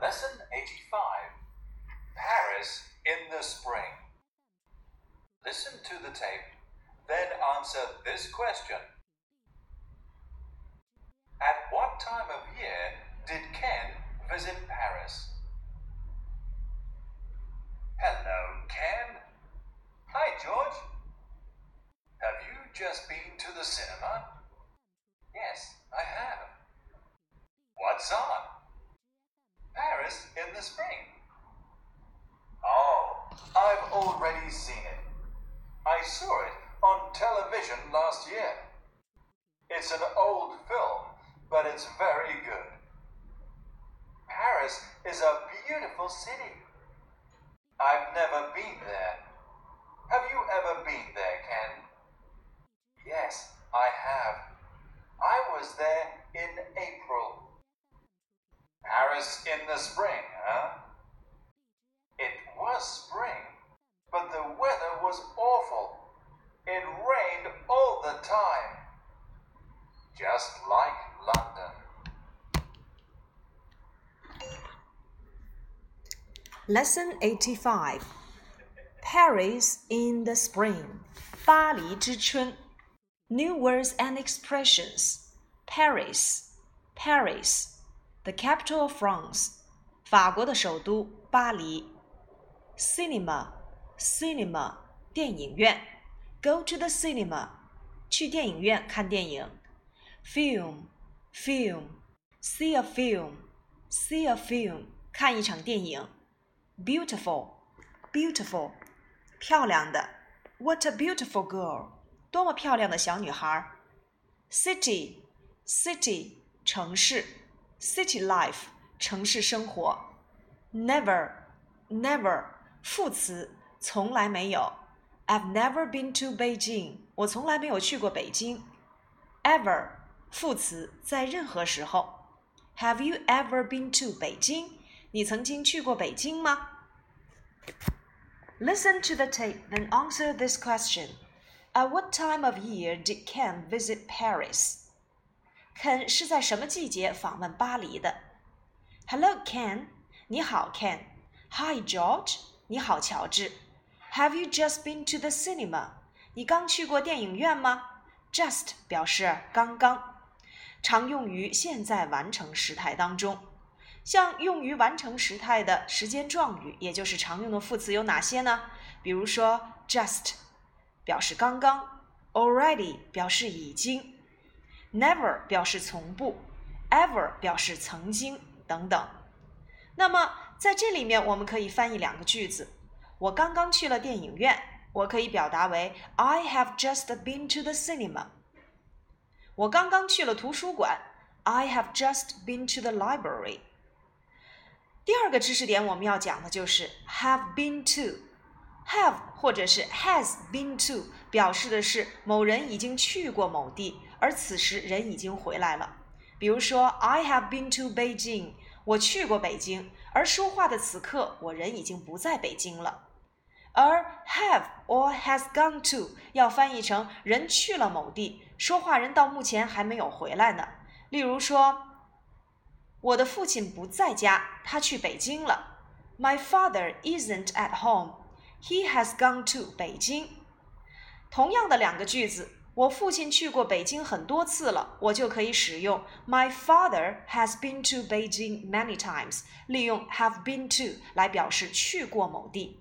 Lesson 85 Paris in the Spring. Listen to the tape, then answer this question. At what time of year did Ken visit Paris? Hello, Ken. Hi, George. Have you just been to the cinema? Yes, I have. What's on? The spring. Oh, I've already seen it. I saw it on television last year. It's an old film, but it's very good. Paris is a beautiful city. I've never been there. Have you ever been there, Ken? Yes, I have. I was there in April. Paris in the spring, huh? It was spring, but the weather was awful. It rained all the time. Just like London. Lesson 85 Paris in the Spring 巴黎之春 New words and expressions Paris Paris the capital of France 法国的首都巴黎 Cinema Cinema 电影院 Go to the cinema 去电影院看电影 Film Film See a film See a film 看一场电影 beautiful, beautiful，漂亮的。What a beautiful girl！多么漂亮的小女孩。City, city，城市。 City life，城市生活。Never, never，副词，从来没有。I've never been to Beijing，我从来没有去过北京。Ever，副词，在任何时候。Have you ever been to 北京？你曾经去过北京吗？Listen to the tape, then answer this question. At what time of year did Ken visit Paris? Ken 是在什么季节访问巴黎的？Hello, Ken. 你好，Ken. Hi, George. 你好，乔治。Have you just been to the cinema? 你刚去过电影院吗？Just 表示刚刚，常用于现在完成时态当中。像用于完成时态的时间状语，也就是常用的副词有哪些呢？比如说，just 表示刚刚，already 表示已经，never 表示从不，ever 表示曾经等等。那么在这里面，我们可以翻译两个句子：我刚刚去了电影院，我可以表达为 I have just been to the cinema。我刚刚去了图书馆，I have just been to the library。第二个知识点我们要讲的就是 have been to，have 或者是 has been to 表示的是某人已经去过某地，而此时人已经回来了。比如说 I have been to Beijing，我去过北京，而说话的此刻我人已经不在北京了。而 have or has gone to 要翻译成人去了某地，说话人到目前还没有回来呢。例如说。我的父亲不在家，他去北京了。My father isn't at home. He has gone to 北京。同样的两个句子，我父亲去过北京很多次了，我就可以使用 My father has been to Beijing many times，利用 have been to 来表示去过某地。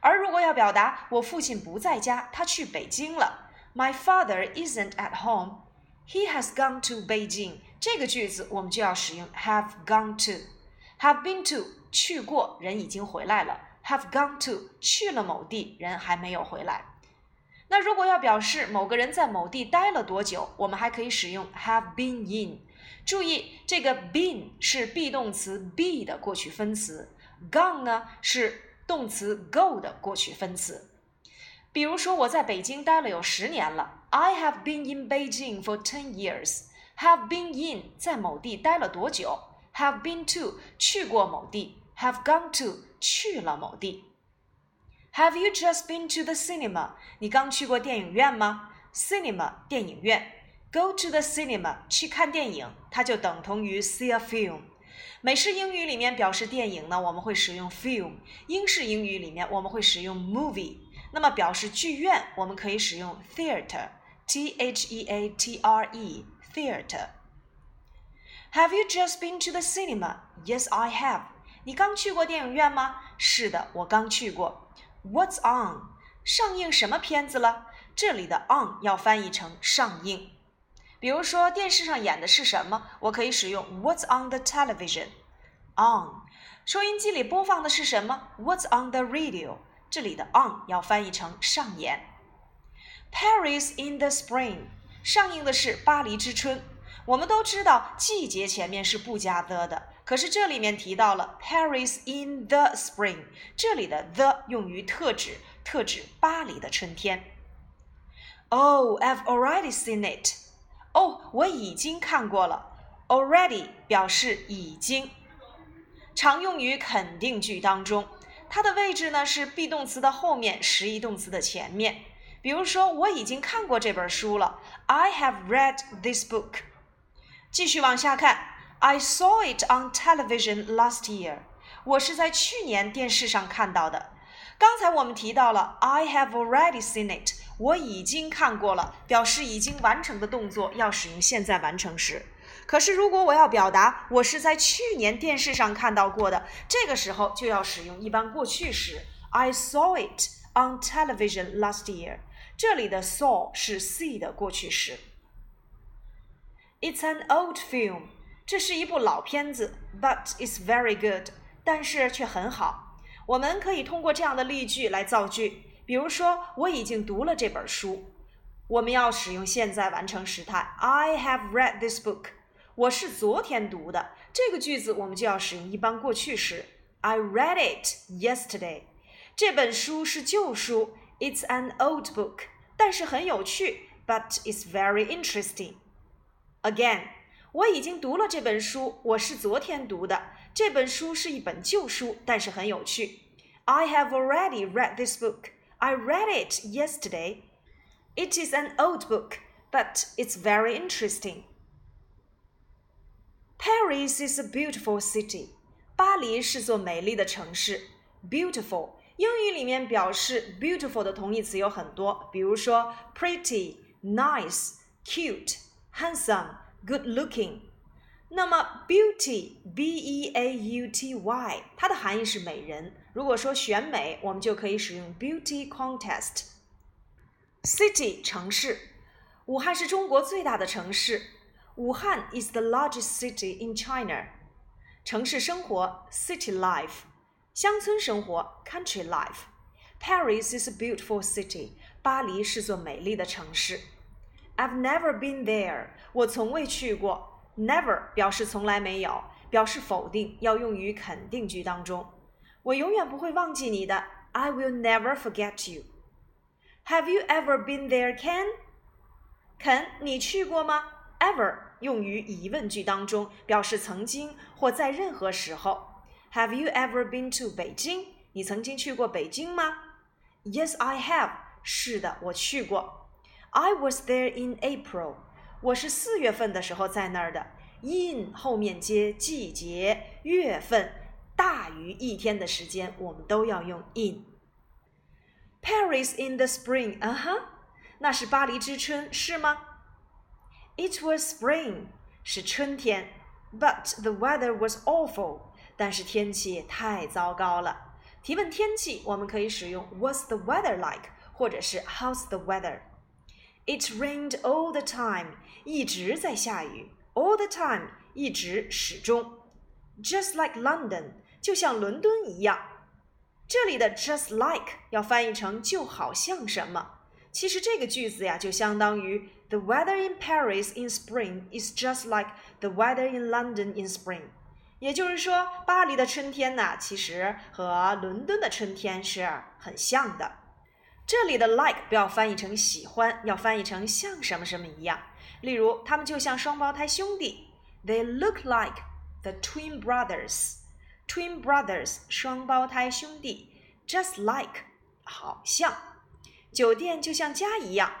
而如果要表达我父亲不在家，他去北京了，My father isn't at home. He has gone to Beijing. 这个句子我们就要使用 have gone to，have been to 去过，人已经回来了；have gone to 去了某地，人还没有回来。那如果要表示某个人在某地待了多久，我们还可以使用 have been in。注意，这个 been 是 be 动词 be 的过去分词，gone 呢是动词 go 的过去分词。比如说，我在北京待了有十年了，I have been in Beijing for ten years。Have been in 在某地待了多久？Have been to 去过某地，Have gone to 去了某地。Have you just been to the cinema？你刚去过电影院吗？Cinema 电影院，Go to the cinema 去看电影，它就等同于 see a film。 美式英语里面表示电影呢，我们会使用 film；英式英语里面我们会使用 movie。那么表示剧院，我们可以使用 theater，t h e a t r e，theater。Have you just been to the cinema? Yes, I have. 你刚去过电影院吗？是的，我刚去过。 What's on? 上映什么片子了？这里的 on 要翻译成上映。比如说电视上演的是什么，我可以使用 What's on the television? On。收音机里播放的是什么？What's on the radio? 这里的 on 要翻译成上演。Paris in the spring 上映的是巴黎之春。我们都知道季节前面是不加 the 的，可是这里面提到了 Paris in the spring，这里的 the 用于特指，特指巴黎的春天。Oh, I've already seen it. 哦，我已经看过了。Already 表示已经，常用于肯定句当中。它的位置呢是 be 动词的后面，实义动词的前面。比如说，我已经看过这本书了。I have read this book。继续往下看，I saw it on television last year。我是在去年电视上看到的。刚才我们提到了 I have already seen it，我已经看过了，表示已经完成的动作要使用现在完成时。可是，如果我要表达我是在去年电视上看到过的，这个时候就要使用一般过去时。I saw it on television last year。这里的 saw 是 see 的过去时。It's an old film。这是一部老片子，but it's very good。但是却很好。我们可以通过这样的例句来造句，比如说，我已经读了这本书。我们要使用现在完成时态。I have read this book。我是昨天读的这个句子，我们就要使用一般过去时。I read it yesterday。这本书是旧书，It's an old book，但是很有趣，but it's very interesting。Again， 我已经读了这本书，我是昨天读的。这本书是一本旧书，但是很有趣。I have already read this book. I read it yesterday. It is an old book, but it's very interesting. Paris is a beautiful city. 巴黎是座美丽的城市。Beautiful，英语里面表示 beautiful 的同义词有很多，比如说 pretty、nice、cute、handsome、 good looking。那么 beauty，b e a u t y，它的含义是美人。如果说选美，我们就可以使用 beauty contest。City 城市，武汉是中国最大的城市。武汉 is the largest city in China。城市生活 city life，乡村生活 country life。Paris is a beautiful city。巴黎是座美丽的城市。 I've never been there。我从未去过。Never 表示从来没有，表示否定，要用于肯定句当中。我永远不会忘记你的。I will never forget you。Have you ever been there, Ken？肯，你去过吗？ever 用于疑问句当中，表示曾经或在任何时候。Have you ever been to 北京？你曾经去过北京吗？Yes, I have。是的，我去过。I was there in April。我是四月份的时候在那儿的。In 后面接季节、月份，大于一天的时间，我们都要用 in。Paris in the spring，嗯哼，那是巴黎之春，是吗？It was spring，是春天，but the weather was awful，但是天气太糟糕了。提问天气，我们可以使用 What's the weather like，或者是 How's the weather。 It rained all the time，一直在下雨，all the time，一直始终。Just like London，就像伦敦一样。这里的 just like 要翻译成就好像什么。其实这个句子呀，就相当于 The weather in Paris in spring is just like the weather in London in spring。也就是说，巴黎的春天呢，其实和伦敦的春天是很像的。这里的 like 不要翻译成喜欢，要翻译成像什么什么一样。例如，他们就像双胞胎兄弟，They look like the twin brothers。Twin brothers，双胞胎兄弟，just like，好像。酒店就像家一样。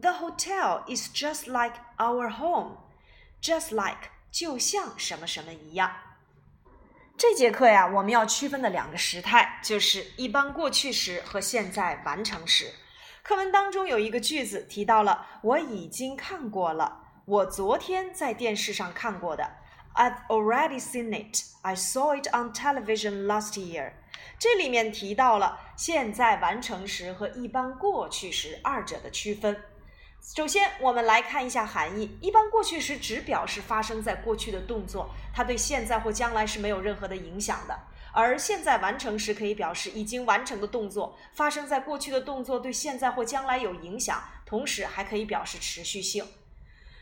The hotel is just like our home. Just like 就像什么什么一样。这节课呀，我们要区分的两个时态就是一般过去时和现在完成时。课文当中有一个句子提到了“我已经看过了”，我昨天在电视上看过的。I've already seen it. I saw it on television last year. 这里面提到了现在完成时和一般过去时二者的区分。首先，我们来看一下含义。一般过去时只表示发生在过去的动作，它对现在或将来是没有任何的影响的；而现在完成时可以表示已经完成的动作，发生在过去的动作对现在或将来有影响，同时还可以表示持续性。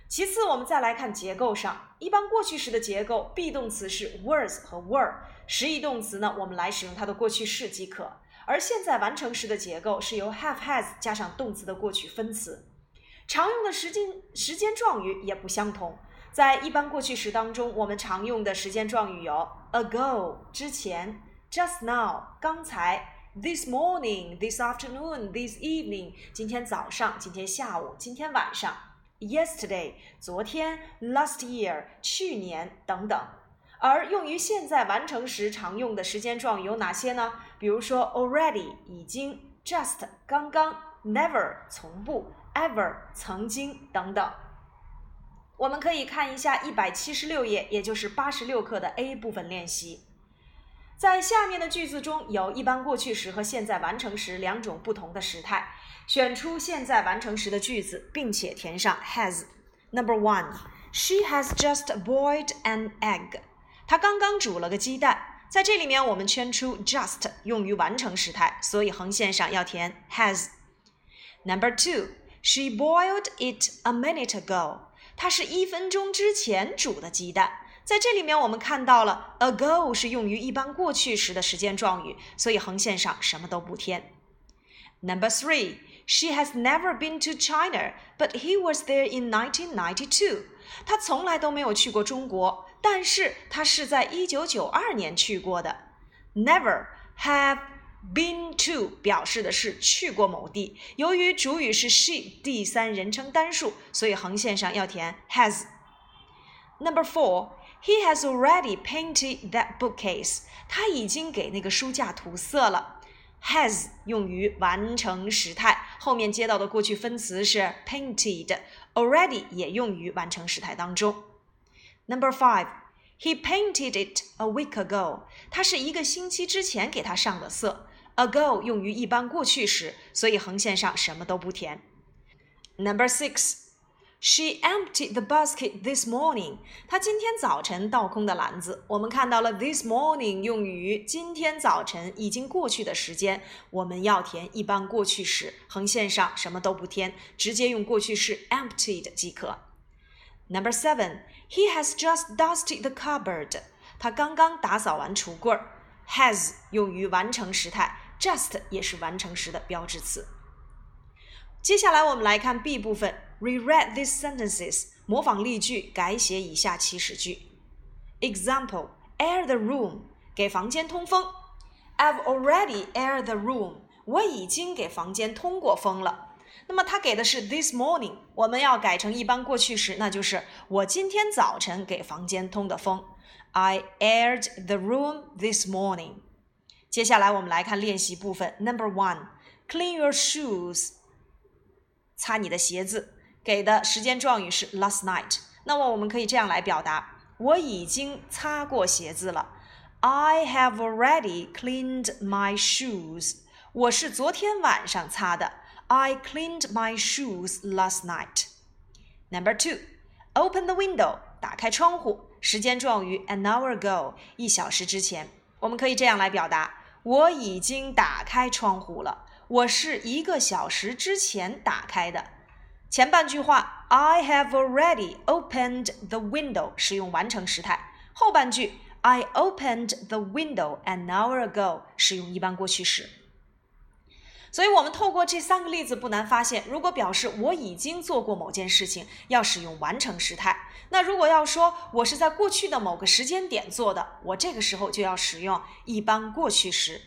其次，我们再来看结构上，一般过去时的结构，be 动词是 was 和 were，实义动词呢，我们来使用它的过去式即可；而现在完成时的结构是由 have has 加上动词的过去分词。常用的时间时间状语也不相同。在一般过去时当中，我们常用的时间状语有 ago 之前，just now 刚才，this morning，this afternoon，this evening 今天早上，今天下午，今天晚上，yesterday 昨天，last year 去年等等。而用于现在完成时常用的时间状语有哪些呢？比如说 already 已经，just 刚刚，never 从不。Ever 曾经等等，我们可以看一下一百七十六页，也就是八十六课的 A 部分练习。在下面的句子中有一般过去时和现在完成时两种不同的时态，选出现在完成时的句子，并且填上 has。Number one, she has just boiled an egg。她刚刚煮了个鸡蛋。在这里面，我们圈出 just 用于完成时态，所以横线上要填 has。Number two。She boiled it a minute ago. 它是一分钟之前煮的鸡蛋。在这里面，我们看到了 ago 是用于一般过去时的时间状语，所以横线上什么都不填。Number three, she has never been to China, but he was there in 1992. 她从来都没有去过中国，但是她是在1992年去过的。Never have Been to 表示的是去过某地。由于主语是 she 第三人称单数，所以横线上要填 has。Number four, he has already painted that bookcase. 他已经给那个书架涂色了。Has 用于完成时态，后面接到的过去分词是 painted。Already 也用于完成时态当中。Number five, he painted it a week ago. 他是一个星期之前给他上的色。Ago 用于一般过去时，所以横线上什么都不填。Number six, she emptied the basket this morning. 她今天早晨倒空的篮子。我们看到了 this morning 用于今天早晨已经过去的时间，我们要填一般过去时，横线上什么都不填，直接用过去式 emptied 即可。Number seven, he has just dusted the cupboard. 他刚刚打扫完橱柜。has 用于完成时态。Just 也是完成时的标志词。接下来我们来看 B 部分，reread these sentences，模仿例句，改写以下祈使句。Example: Air the room，给房间通风。I've already air the room，我已经给房间通过风了。那么它给的是 this morning，我们要改成一般过去时，那就是我今天早晨给房间通的风。I aired the room this morning。接下来我们来看练习部分。Number one, clean your shoes，擦你的鞋子。给的时间状语是 last night。那么我们可以这样来表达：我已经擦过鞋子了。I have already cleaned my shoes。我是昨天晚上擦的。I cleaned my shoes last night。Number two, open the window，打开窗户。时间状语 an hour ago，一小时之前。我们可以这样来表达。我已经打开窗户了。我是一个小时之前打开的。前半句话，I have already opened the window，使用完成时态。后半句，I opened the window an hour ago，使用一般过去时。所以，我们透过这三个例子，不难发现，如果表示我已经做过某件事情，要使用完成时态；那如果要说我是在过去的某个时间点做的，我这个时候就要使用一般过去时。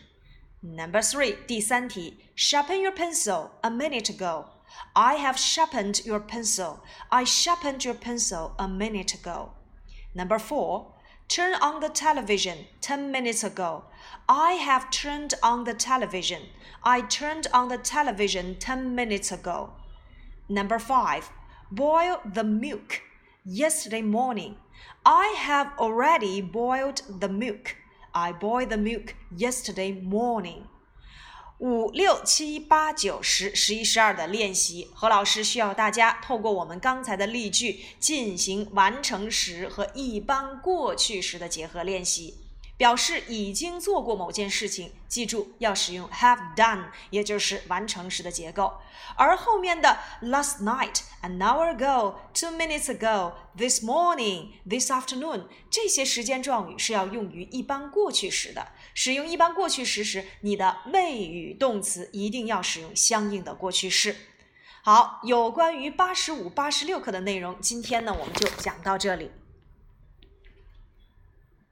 Number three，第三题，sharpen your pencil a minute ago。I have sharpened your pencil. I sharpened your pencil a minute ago. Number four. Turn on the television 10 minutes ago. I have turned on the television. I turned on the television 10 minutes ago. Number 5. Boil the milk. Yesterday morning. I have already boiled the milk. I boiled the milk yesterday morning. 五六七八九十十一十二的练习，何老师需要大家透过我们刚才的例句进行完成时和一般过去时的结合练习，表示已经做过某件事情。记住要使用 have done，也就是完成时的结构。而后面的 last night、an hour ago、two minutes ago、this morning、this afternoon 这些时间状语是要用于一般过去时的。使用一般过去时时，你的谓语动词一定要使用相应的过去式。好，有关于八十五、八十六课的内容，今天呢我们就讲到这里。